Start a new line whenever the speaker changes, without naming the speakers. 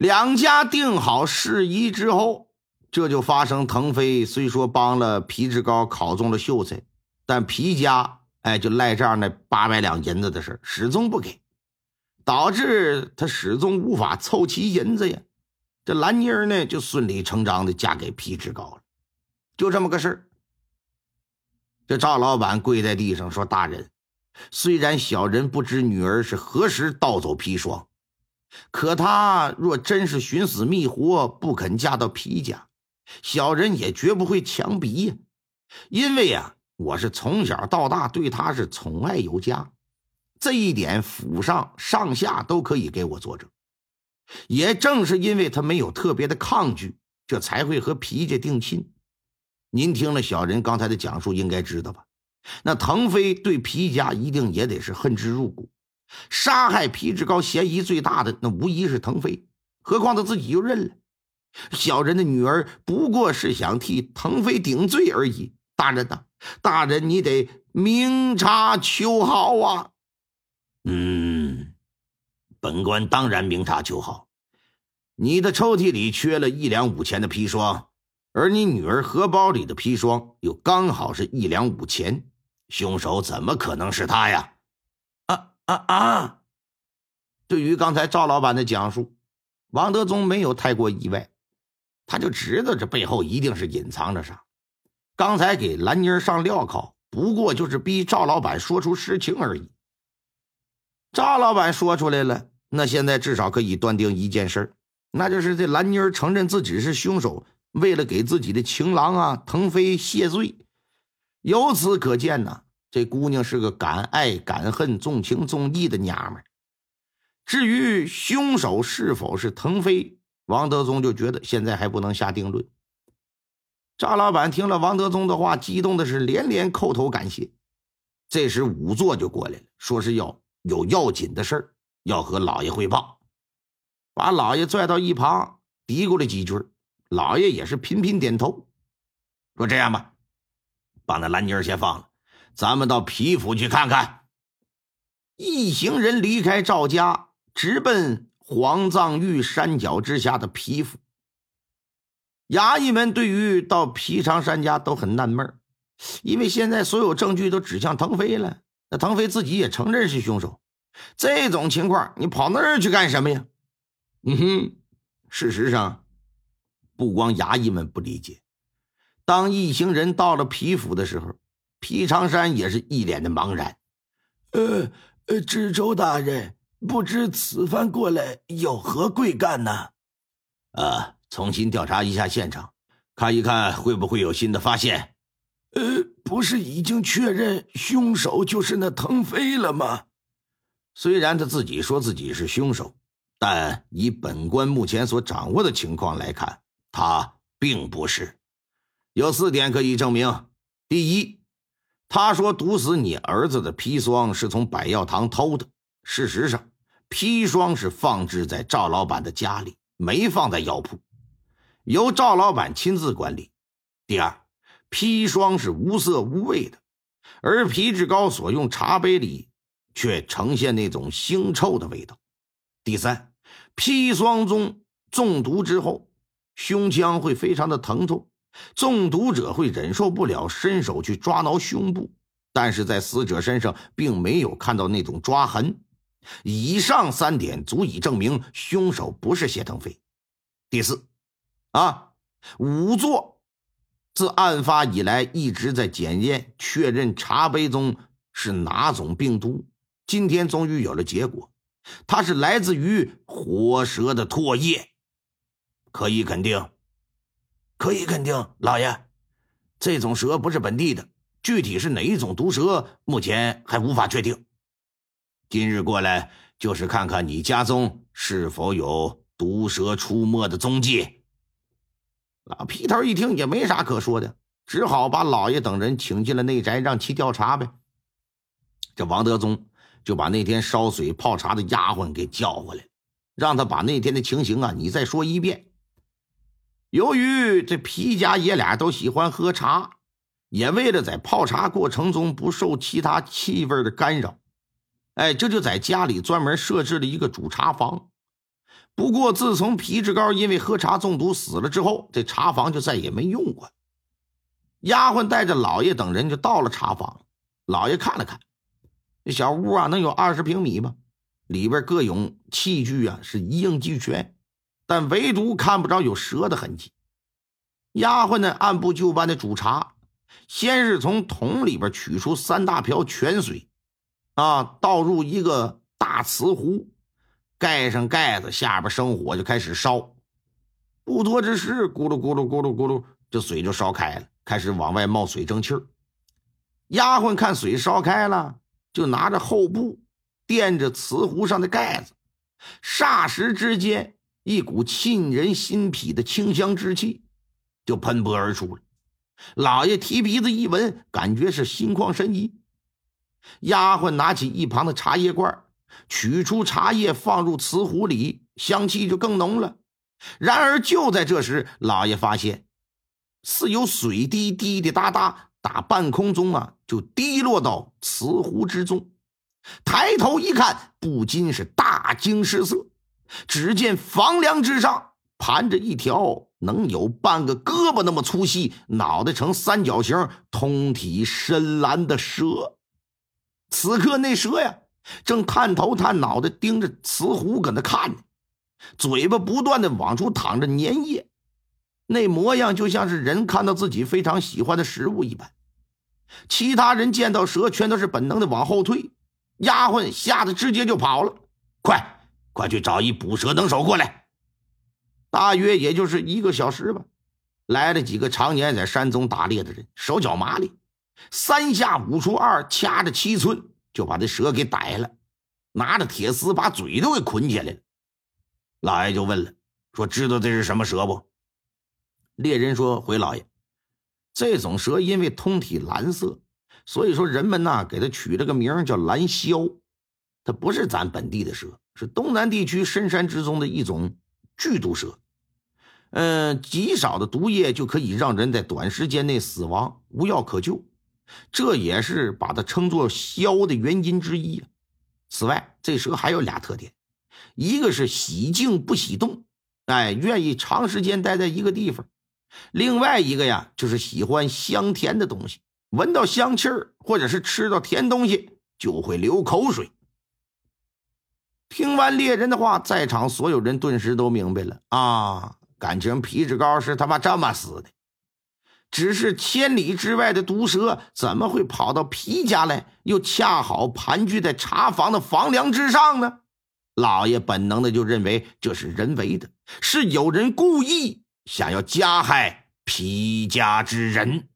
两家定好事宜之后，这就发生腾飞虽说帮了皮志高考中了秀才，但皮家哎就赖账那八百两银子的事始终不给，导致他始终无法凑齐银子呀。这兰妮儿呢，就顺理成章的嫁给皮志高了，就这么个事儿。这赵老板跪在地上说：“大人，虽然小人不知女儿是何时盗走砒霜，可她若真是寻死觅活，不肯嫁到皮家，小人也绝不会强逼呀。因为呀，我是从小到大对她是宠爱有加，这一点府上上下都可以给我作证。”也正是因为他没有特别的抗拒，这才会和皮家定亲。您听了小人刚才的讲述，应该知道吧？那腾飞对皮家一定也得是恨之入骨。杀害皮志高嫌疑最大的，那无疑是腾飞。何况他自己就认了，小人的女儿不过是想替腾飞顶罪而已。大人呐，大人你得明察秋毫啊！
嗯。本官当然明察秋毫，你的抽屉里缺了一两五钱的砒霜，而你女儿荷包里的砒霜又刚好是一两五钱，凶手怎么可能是他呀？
啊啊！对于刚才赵老板的讲述，王德宗没有太过意外，他就知道这背后一定是隐藏着啥。刚才给兰妮儿上镣铐，不过就是逼赵老板说出实情而已。赵老板说出来了。那现在至少可以断定一件事那就是这兰妮儿承认自己是凶手，为了给自己的情郎啊腾飞谢罪。由此可见呢，这姑娘是个敢爱敢恨、重情重义的娘们至于凶手是否是腾飞，王德宗就觉得现在还不能下定论。赵老板听了王德宗的话，激动的是连连叩头感谢。这时仵作就过来了，说是要有要紧的事儿。要和老爷汇报，把老爷拽到一旁，嘀咕了几句。老爷也是频频点头，说：“这样吧，把那兰妮儿先放了，咱们到皮府去看看。”一行人离开赵家，直奔黄藏峪山脚之下的皮府。衙役们对于到皮长山家都很纳闷因为现在所有证据都指向腾飞了，那腾飞自己也承认是凶手。这种情况，你跑那儿去干什么呀？嗯哼，事实上，不光衙役们不理解，当一行人到了皮府的时候，皮长山也是一脸的茫然。
呃呃，知州大人，不知此番过来有何贵干呢？
啊，重新调查一下现场，看一看会不会有新的发现。
呃，不是已经确认凶手就是那腾飞了吗？
虽然他自己说自己是凶手，但以本官目前所掌握的情况来看，他并不是。有四点可以证明：第一，他说毒死你儿子的砒霜是从百药堂偷的，事实上，砒霜是放置在赵老板的家里，没放在药铺，由赵老板亲自管理。第二，砒霜是无色无味的，而皮志高所用茶杯里。却呈现那种腥臭的味道。第三，砒霜中中毒之后，胸腔会非常的疼痛，中毒者会忍受不了，伸手去抓挠胸部，但是在死者身上并没有看到那种抓痕。以上三点足以证明凶手不是谢腾飞。第四，啊，仵作自案发以来一直在检验确认茶杯中是哪种病毒。今天终于有了结果，它是来自于活蛇的唾液，可以肯定，
可以肯定，老爷，
这种蛇不是本地的，具体是哪一种毒蛇，目前还无法确定。今日过来就是看看你家中是否有毒蛇出没的踪迹。老皮头一听也没啥可说的，只好把老爷等人请进了内宅，让其调查呗。这王德宗。就把那天烧水泡茶的丫鬟给叫过来，让他把那天的情形啊，你再说一遍。由于这皮家爷俩都喜欢喝茶，也为了在泡茶过程中不受其他气味的干扰，哎，这就在家里专门设置了一个煮茶房。不过自从皮志高因为喝茶中毒死了之后，这茶房就再也没用过。丫鬟带着老爷等人就到了茶房，老爷看了看，这小屋啊，能有二十平米吧，里边各种器具啊是一应俱全，但唯独看不着有蛇的痕迹。丫鬟呢，按部就班的煮茶，先是从桶里边取出三大瓢泉水，啊，倒入一个大瓷壶，盖上盖子，下边生火就开始烧。不多之时，咕噜咕噜咕噜咕噜，这水就烧开了。开始往外冒水蒸气儿，丫鬟看水烧开了，就拿着厚布垫着瓷壶上的盖子，霎时之间，一股沁人心脾的清香之气就喷薄而出了。老爷提鼻子一闻，感觉是心旷神怡。丫鬟拿起一旁的茶叶罐，取出茶叶放入瓷壶里，香气就更浓了。然而就在这时，老爷发现。似有水滴滴滴答答打半空中啊，就滴落到瓷壶之中。抬头一看，不禁是大惊失色。只见房梁之上盘着一条能有半个胳膊那么粗细、脑袋呈三角形、通体深蓝的蛇。此刻那蛇呀，正探头探脑的盯着瓷壶搁那看呢，嘴巴不断的往出淌着粘液。那模样就像是人看到自己非常喜欢的食物一般。其他人见到蛇，全都是本能的往后退。丫鬟吓得直接就跑了。快，快去找一捕蛇能手过来。大约也就是一个小时吧，来了几个常年在山中打猎的人，手脚麻利，三下五除二，掐着七寸就把这蛇给逮了，拿着铁丝把嘴都给捆起来了。老爷就问了，说知道这是什么蛇不？猎人说：“回老爷，这种蛇因为通体蓝色，所以说人们呐给它取了个名叫蓝鸮。它不是咱本地的蛇，是东南地区深山之中的一种剧毒蛇。嗯，极少的毒液就可以让人在短时间内死亡，无药可救。这也是把它称作鸮的原因之一。此外，这蛇还有俩特点：一个是喜静不喜动，哎，愿意长时间待在一个地方。”另外一个呀，就是喜欢香甜的东西，闻到香气儿或者是吃到甜东西就会流口水。听完猎人的话，在场所有人顿时都明白了啊，感情皮质膏是他妈这么死的。只是千里之外的毒蛇怎么会跑到皮家来，又恰好盘踞在茶房的房梁之上呢？老爷本能的就认为这是人为的，是有人故意。想要加害皮家之人。